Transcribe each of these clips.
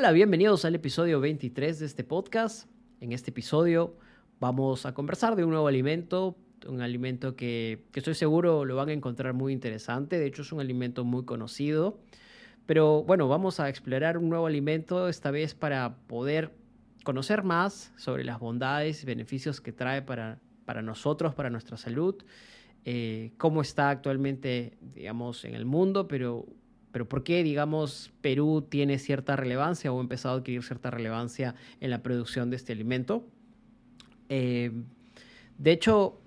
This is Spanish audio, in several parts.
Hola, bienvenidos al episodio 23 de este podcast. En este episodio vamos a conversar de un nuevo alimento, un alimento que, estoy seguro lo van a encontrar muy interesante. De hecho, es un alimento muy conocido. Pero bueno, vamos a explorar un nuevo alimento, esta vez para poder conocer más sobre las bondades y beneficios que trae para, para nosotros, para nuestra salud, eh, cómo está actualmente, digamos, en el mundo, pero pero ¿por qué, digamos, Perú tiene cierta relevancia o ha empezado a adquirir cierta relevancia en la producción de este alimento? Eh, de hecho,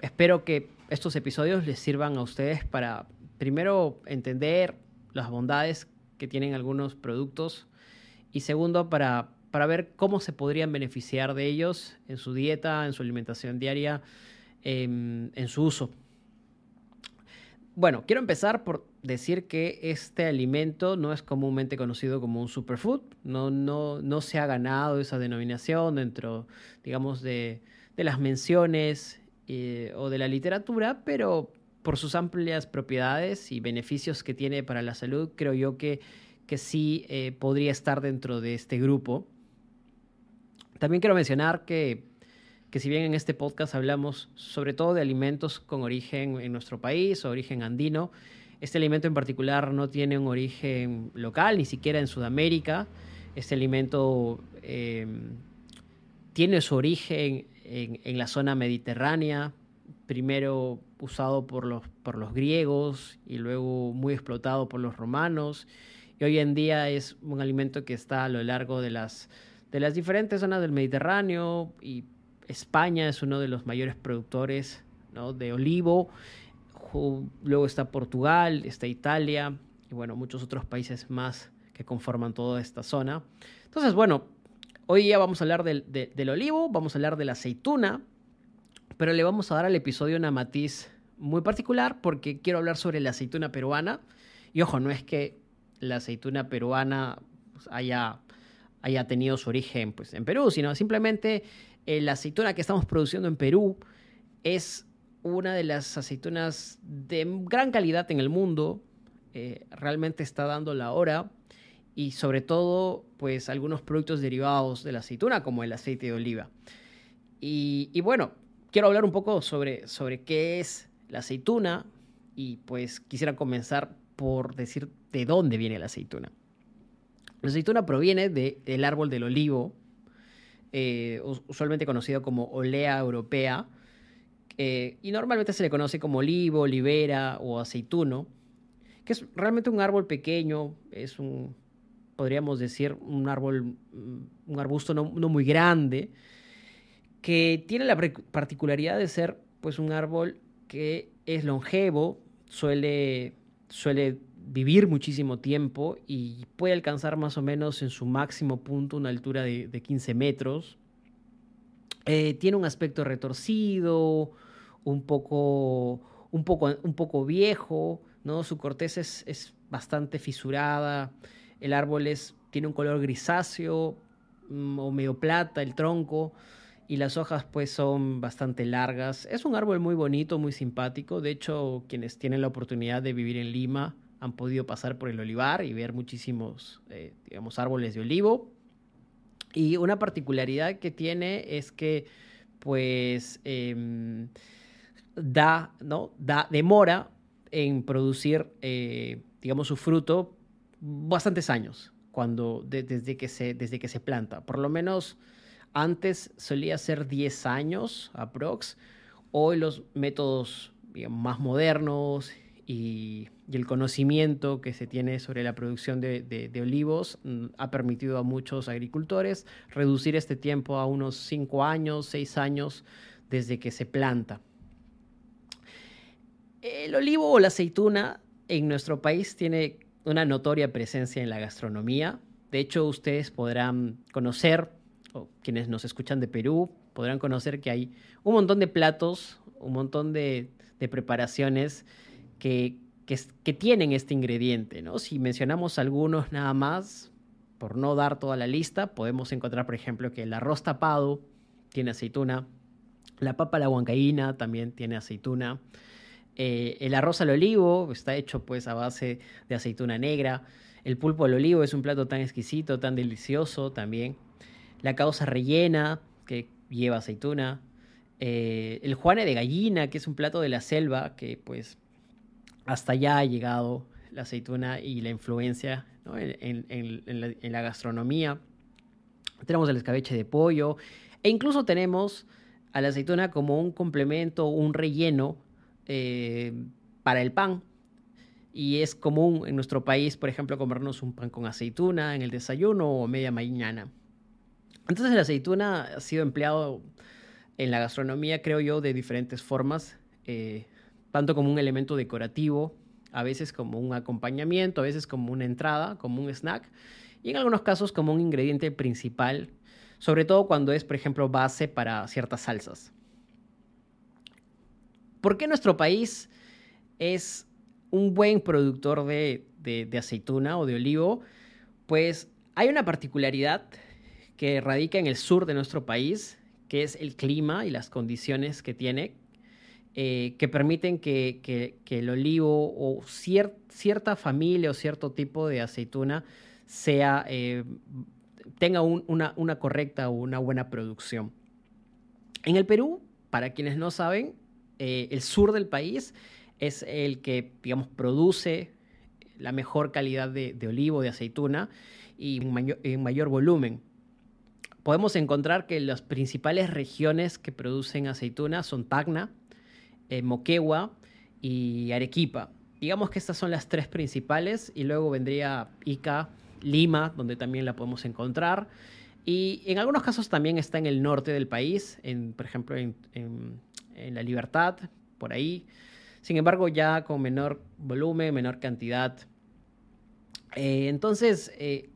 espero que estos episodios les sirvan a ustedes para, primero, entender las bondades que tienen algunos productos y segundo, para, para ver cómo se podrían beneficiar de ellos en su dieta, en su alimentación diaria, en, en su uso. Bueno, quiero empezar por decir que este alimento no es comúnmente conocido como un superfood, no, no, no se ha ganado esa denominación dentro, digamos, de, de las menciones eh, o de la literatura, pero por sus amplias propiedades y beneficios que tiene para la salud, creo yo que, que sí eh, podría estar dentro de este grupo. También quiero mencionar que que si bien en este podcast hablamos sobre todo de alimentos con origen en nuestro país origen andino, este alimento en particular no tiene un origen local, ni siquiera en Sudamérica. Este alimento eh, tiene su origen en, en, la zona mediterránea, primero usado por los, por los griegos y luego muy explotado por los romanos. Y hoy en día es un alimento que está a lo largo de las, de las diferentes zonas del Mediterráneo y España es uno de los mayores productores de olivo. Luego está Portugal, está Italia y bueno, muchos otros países más que conforman toda esta zona. Entonces, bueno, hoy ya vamos a hablar del, de, del olivo, vamos a hablar de la aceituna, pero le vamos a dar al episodio una matiz muy particular porque quiero hablar sobre la aceituna peruana. Y ojo, no es que la aceituna peruana pues, haya, haya tenido su origen pues, en Perú, sino simplemente eh, la aceituna que estamos produciendo en Perú es una de las aceitunas de gran calidad en el mundo. Eh, realmente está dando la hora. Y sobre todo, pues algunos productos derivados de la aceituna, como el aceite de oliva. Y, bueno, quiero hablar un poco sobre, sobre qué es la aceituna. Y pues quisiera comenzar por decir de dónde viene la aceituna. La aceituna proviene de, del árbol del olivo, eh, usualmente conocido como olea europea, eh, y normalmente se le conoce como olivo, olivera o aceituno, que es realmente un árbol pequeño, es un, podríamos decir, un árbol, un arbusto no, no muy grande, que tiene la particularidad de ser pues un árbol que es longevo, suele, suele vivir muchísimo tiempo y puede alcanzar más o menos en su máximo punto una altura de, de 15 metros. Eh, tiene un aspecto retorcido, un poco, un poco, un poco viejo, ¿no? Su corteza es, es bastante fisurada, el árbol es, tiene un color grisáceo mm, o medio plata, el tronco, y las hojas pues son bastante largas. Es un árbol muy bonito, muy simpático. De hecho, quienes tienen la oportunidad de vivir en Lima han podido pasar por el olivar y ver muchísimos, eh, digamos, árboles de olivo. Y una particularidad que tiene es que, pues, eh, da, ¿no? Da, demora en producir, eh, digamos, su fruto bastantes años cuando, de, desde, que se, desde que se planta. Por lo menos antes solía ser 10 años, aprox. Hoy los métodos digamos, más modernos y, el conocimiento que se tiene sobre la producción de, olivos mm, ha permitido a muchos agricultores reducir este tiempo a unos 5 años, 6 años desde que se planta. El olivo o la aceituna en nuestro país tiene una notoria presencia en la gastronomía. De hecho, ustedes podrán conocer, o quienes nos escuchan de Perú, podrán conocer que hay un montón de platos, un montón de, preparaciones que, tienen este ingrediente. ¿no? Si mencionamos algunos nada más, por no dar toda la lista, podemos encontrar, por ejemplo, que el arroz tapado tiene aceituna, la papa a la huancaína también tiene aceituna, eh, el arroz al olivo está hecho pues a base de aceituna negra, el pulpo al olivo es un plato tan exquisito, tan delicioso también, la causa rellena que lleva aceituna, eh, el juane de gallina, que es un plato de la selva, que pues hasta allá ha llegado la aceituna y la influencia en, la, gastronomía. Tenemos el escabeche de pollo e incluso tenemos a la aceituna como un complemento, un relleno eh, para el pan. Y es común en nuestro país, por ejemplo, comernos un pan con aceituna en el desayuno o media mañana. Entonces la aceituna ha sido empleado en la gastronomía, creo yo, de diferentes formas, eh, tanto como un elemento decorativo, a veces como un acompañamiento, a veces como una entrada, como un snack, y en algunos casos como un ingrediente principal, sobre todo cuando es, por ejemplo, base para ciertas salsas. ¿Por qué nuestro país es un buen productor de, de aceituna o de olivo? Pues hay una particularidad que radica en el sur de nuestro país, que es el clima y las condiciones que tiene, eh, que permiten que, el olivo o cierta familia o cierto tipo de aceituna sea, eh, tenga una, correcta o una buena producción. En el Perú, para quienes no saben, eh, el sur del país es el que, digamos, produce la mejor calidad de, olivo, de aceituna y en mayor volumen podemos encontrar que las principales regiones que producen aceituna son Tacna, eh, Moquegua y Arequipa. Digamos que estas son las tres principales y luego vendría Ica, Lima, donde también la podemos encontrar. Y en algunos casos también está en el norte del país, en, por ejemplo en, La Libertad, por ahí. Sin embargo, ya con menor volumen, menor cantidad. Eh, entonces, eh,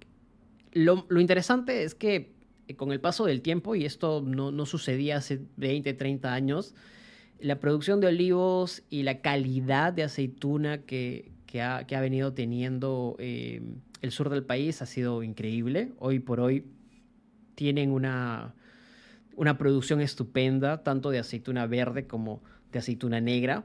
lo, lo, interesante es que con el paso del tiempo, y esto no, sucedía hace 20, 30 años, la producción de olivos y la calidad de aceituna que, ha, venido teniendo eh, el sur del país ha sido increíble. Hoy por hoy tienen una, una producción estupenda, tanto de aceituna verde como de aceituna negra.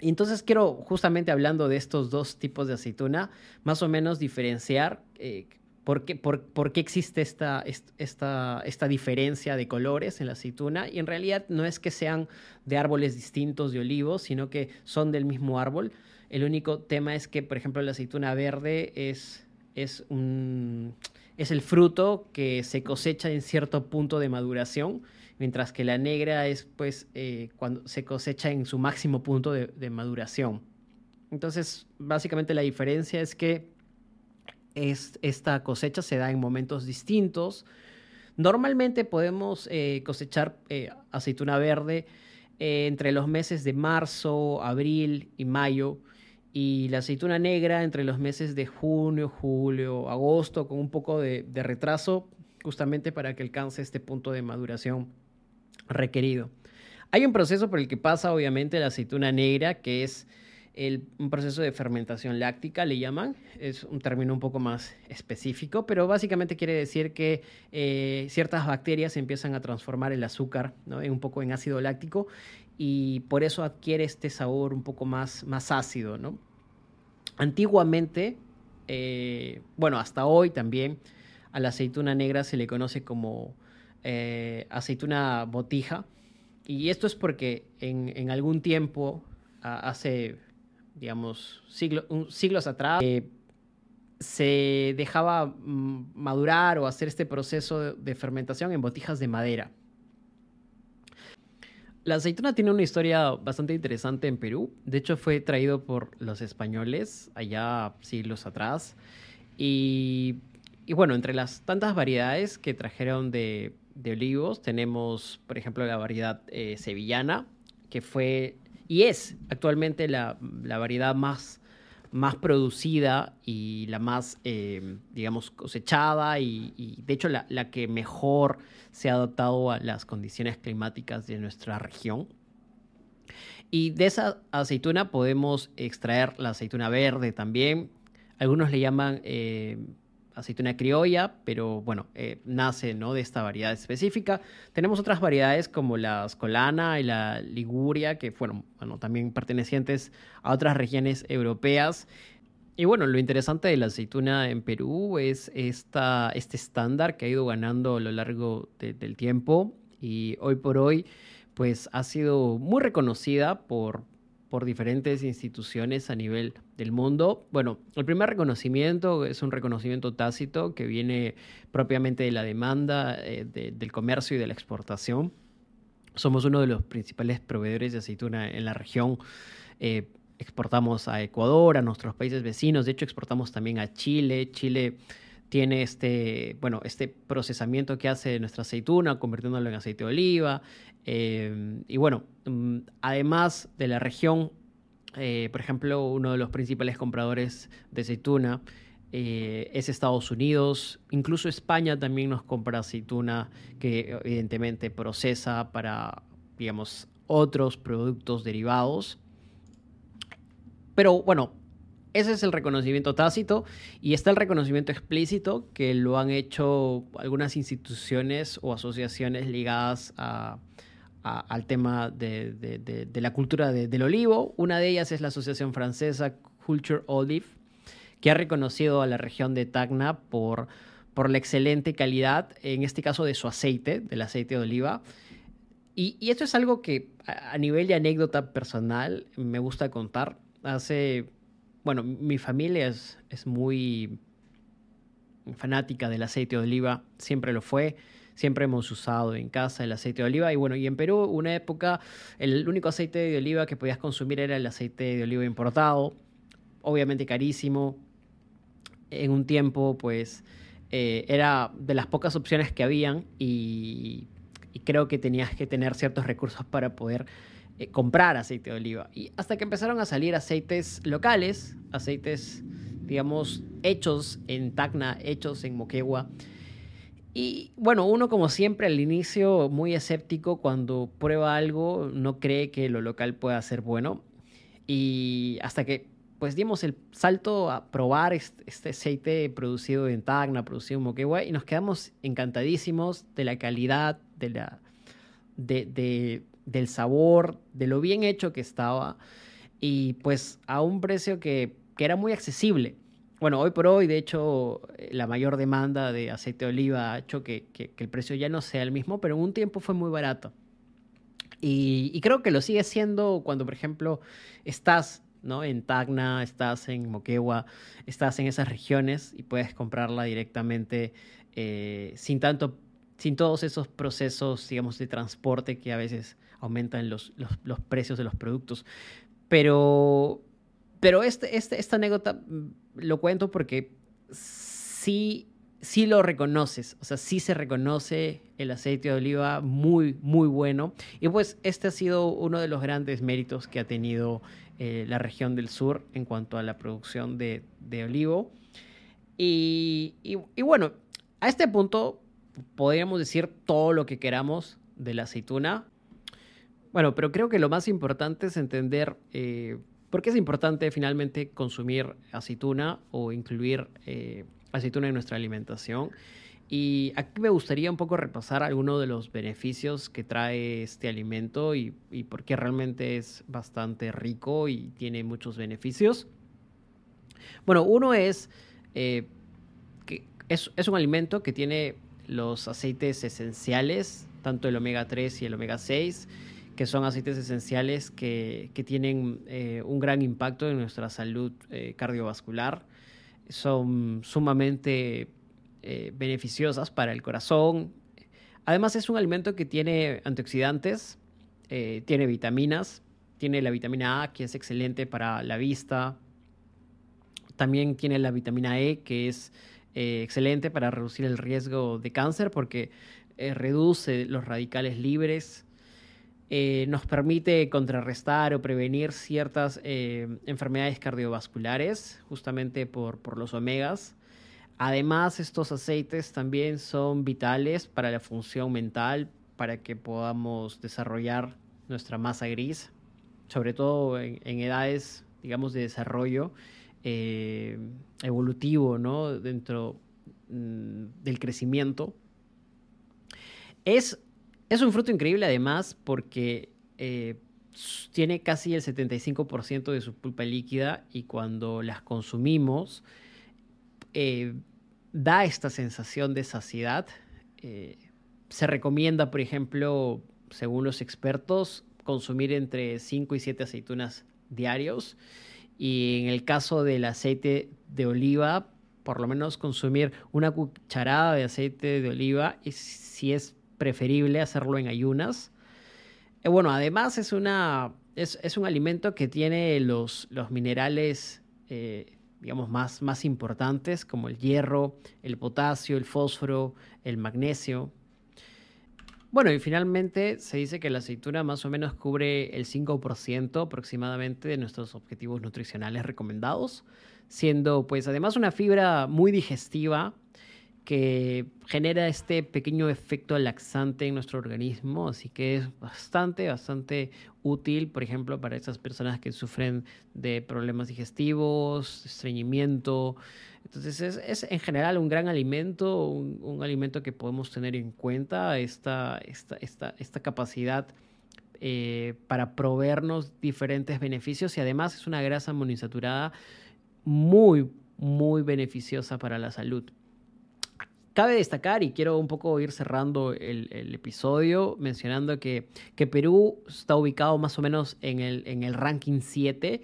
Y entonces quiero, justamente hablando de estos dos tipos de aceituna, más o menos diferenciar eh, ¿Por qué, por, qué existe esta, esta, esta, diferencia de colores en la aceituna? Y en realidad no es que sean de árboles distintos de olivos, sino que son del mismo árbol. El único tema es que, por ejemplo, la aceituna verde es, es, un, es el fruto que se cosecha en cierto punto de maduración, mientras que la negra es pues eh, cuando se cosecha en su máximo punto de, de maduración. Entonces, básicamente la diferencia es que esta cosecha se da en momentos distintos. Normalmente podemos eh, cosechar eh, aceituna verde eh, entre los meses de marzo, abril y mayo y la aceituna negra entre los meses de junio, julio, agosto, con un poco de retraso, justamente para que alcance este punto de maduración requerido. Hay un proceso por el que pasa, obviamente, la aceituna negra, que es un proceso de fermentación láctica, le llaman. Es un término un poco más específico, pero básicamente quiere decir que eh, ciertas bacterias empiezan a transformar el azúcar ¿no? en un poco en ácido láctico y por eso adquiere este sabor un poco más, más ácido. ¿no? Antiguamente, eh, bueno, hasta hoy también, a la aceituna negra se le conoce como eh, aceituna botija. Y esto es porque en, en algún tiempo, hace digamos, siglos atrás, eh, se dejaba mm, madurar o hacer este proceso de fermentación en botijas de madera. La aceituna tiene una historia bastante interesante en Perú. De hecho, fue traído por los españoles allá siglos atrás. Y, bueno, entre las tantas variedades que trajeron de, olivos, tenemos, por ejemplo, la variedad eh, sevillana, que fue y es actualmente la, variedad más, más producida y la más, eh, digamos, cosechada y, de hecho la, la, que mejor se ha adaptado a las condiciones climáticas de nuestra región. Y de esa aceituna podemos extraer la aceituna verde también. Algunos le llaman eh, aceituna criolla, pero bueno, eh, nace ¿no? de esta variedad específica. Tenemos otras variedades como la Escolana y la Liguria, que fueron bueno, también pertenecientes a otras regiones europeas. Y bueno, lo interesante de la aceituna en Perú es esta, este estándar que ha ido ganando a lo largo del tiempo y hoy por hoy pues ha sido muy reconocida por, por diferentes instituciones a nivel del mundo. Bueno, el primer reconocimiento es un reconocimiento tácito que viene propiamente de la demanda eh, del comercio y de la exportación. Somos uno de los principales proveedores de aceituna en la región. Eh, exportamos a Ecuador, a nuestros países vecinos, de hecho exportamos también a Chile. Chile tiene este, bueno, este procesamiento que hace nuestra aceituna, convirtiéndolo en aceite de oliva. Em, y bueno, mm, además de la región, eh, por ejemplo, uno de los principales compradores de aceituna eh, es Estados Unidos, incluso España también nos compra aceituna que evidentemente procesa para, digamos, otros productos derivados. Pero bueno, ese es el reconocimiento tácito y está el reconocimiento explícito que lo han hecho algunas instituciones o asociaciones ligadas a, al tema de, la cultura del olivo. Una de ellas es la Asociación Francesa Culture Olive, que ha reconocido a la región de Tacna por, por la excelente calidad, en este caso de su aceite, del aceite de oliva. Y, esto es algo que a, nivel de anécdota personal me gusta contar. Hace, bueno, mi familia es, es muy fanática del aceite de oliva, siempre lo fue. Siempre hemos usado en casa el aceite de oliva. Y bueno, y en Perú, una época, el único aceite de oliva que podías consumir era el aceite de oliva importado. Obviamente carísimo. En un tiempo, pues, eh, era de las pocas opciones que habían y, creo que tenías que tener ciertos recursos para poder eh, comprar aceite de oliva. Y hasta que empezaron a salir aceites locales, aceites, digamos, hechos en Tacna, hechos en Moquegua, y bueno, uno como siempre al inicio muy escéptico cuando prueba algo, no cree que lo local pueda ser bueno. Y hasta que pues dimos el salto a probar este, aceite producido en Tacna, producido en Moquegua, y nos quedamos encantadísimos de la calidad, de la, de, del sabor, de lo bien hecho que estaba, y pues a un precio que, que era muy accesible bueno, hoy por hoy, de hecho, eh, la mayor demanda de aceite de oliva ha hecho que, el precio ya no sea el mismo, pero en un tiempo fue muy barato. Y, creo que lo sigue siendo cuando, por ejemplo, estás ¿no? en Tacna, estás en Moquegua, estás en esas regiones y puedes comprarla directamente eh, sin tanto, sin todos esos procesos, digamos, de transporte que a veces aumentan los, los precios de los productos. Pero pero este, este, esta anécdota mm, lo cuento porque sí, sí lo reconoces, o sea, sí se reconoce el aceite de oliva muy, muy bueno. Y pues este ha sido uno de los grandes méritos que ha tenido eh, la región del sur en cuanto a la producción de, olivo. Y, y, bueno, a este punto podríamos decir todo lo que queramos de la aceituna. Bueno, pero creo que lo más importante es entender eh, ¿Por qué es importante finalmente consumir aceituna o incluir eh, aceituna en nuestra alimentación? Y aquí me gustaría un poco repasar algunos de los beneficios que trae este alimento y, por qué realmente es bastante rico y tiene muchos beneficios. Bueno, uno es eh, que es, es, un alimento que tiene los aceites esenciales, tanto el omega 3 y el omega 6, que son aceites esenciales que, tienen eh, un gran impacto en nuestra salud eh, cardiovascular. Son sumamente eh, beneficiosas para el corazón. Además es un alimento que tiene antioxidantes, tiene vitaminas, tiene la vitamina A que es excelente para la vista. También tiene la vitamina E que es excelente para reducir el riesgo de cáncer porque reduce los radicales libres eh, nos permite contrarrestar o prevenir ciertas eh, enfermedades cardiovasculares, justamente por, por los omegas. Además, estos aceites también son vitales para la función mental, para que podamos desarrollar nuestra masa gris, sobre todo en, edades, digamos, de desarrollo eh, evolutivo, ¿no? Dentro mm, del crecimiento. Es es un fruto increíble además porque eh, tiene casi el 75% de su pulpa líquida y cuando las consumimos eh, da esta sensación de saciedad. Eh, se recomienda, por ejemplo, según los expertos, consumir entre 5 y 7 aceitunas diarios. Y en el caso del aceite de oliva, por lo menos consumir una cucharada de aceite de oliva, y si es preferible hacerlo en ayunas. Eh, bueno, además es, una, es, un alimento que tiene los, los minerales, eh, digamos, más, más importantes, como el hierro, el potasio, el fósforo, el magnesio. Bueno, y finalmente se dice que la aceituna más o menos cubre el 5% aproximadamente de nuestros objetivos nutricionales recomendados, siendo pues además una fibra muy digestiva, que genera este pequeño efecto laxante en nuestro organismo, así que es bastante, bastante útil, por ejemplo, para esas personas que sufren de problemas digestivos, estreñimiento. Entonces es, en general un gran alimento, un, alimento que podemos tener en cuenta, esta, esta, esta, esta capacidad eh, para proveernos diferentes beneficios y además es una grasa monoinsaturada muy, muy beneficiosa para la salud. Cabe destacar, y quiero un poco ir cerrando el, episodio, mencionando que, Perú está ubicado más o menos en el, en el ranking 7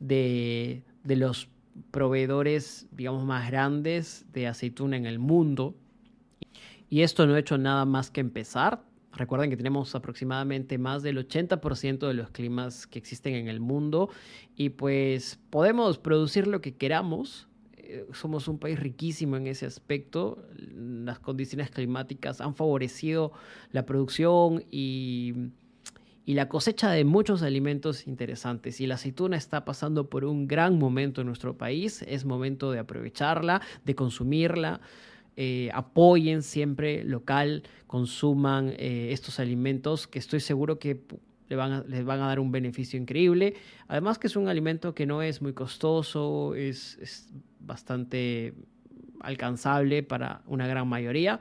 de, de los proveedores, digamos, más grandes de aceituna en el mundo. Y esto no ha hecho nada más que empezar. Recuerden que tenemos aproximadamente más del 80% de los climas que existen en el mundo y pues podemos producir lo que queramos eh, somos un país riquísimo en ese aspecto. Las condiciones climáticas han favorecido la producción y, la cosecha de muchos alimentos interesantes. Y la aceituna está pasando por un gran momento en nuestro país. Es momento de aprovecharla, de consumirla. Eh, apoyen siempre local, consuman eh, estos alimentos que estoy seguro que les van a dar un beneficio increíble. Además que es un alimento que no es muy costoso, es, bastante alcanzable para una gran mayoría.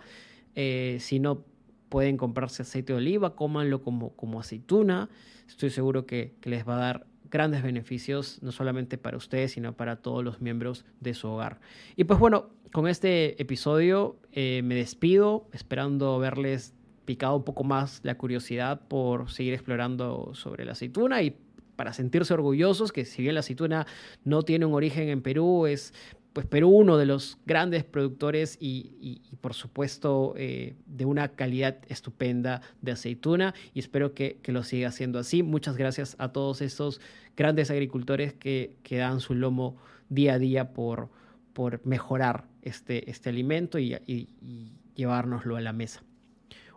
Eh, si no pueden comprarse aceite de oliva, cómanlo como, como aceituna. Estoy seguro que, les va a dar grandes beneficios, no solamente para ustedes, sino para todos los miembros de su hogar. Y pues bueno, con este episodio eh, me despido, esperando verles picado un poco más la curiosidad por seguir explorando sobre la aceituna y para sentirse orgullosos que si bien la aceituna no tiene un origen en Perú, es pues Perú uno de los grandes productores y, por supuesto eh, de una calidad estupenda de aceituna y espero que, lo siga siendo así. Muchas gracias a todos estos grandes agricultores que, que dan su lomo día a día por, por mejorar este, este alimento y, y llevárnoslo a la mesa.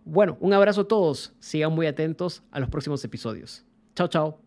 Bueno, un abrazo a todos. Sigan muy atentos a los próximos episodios. Chao, chao.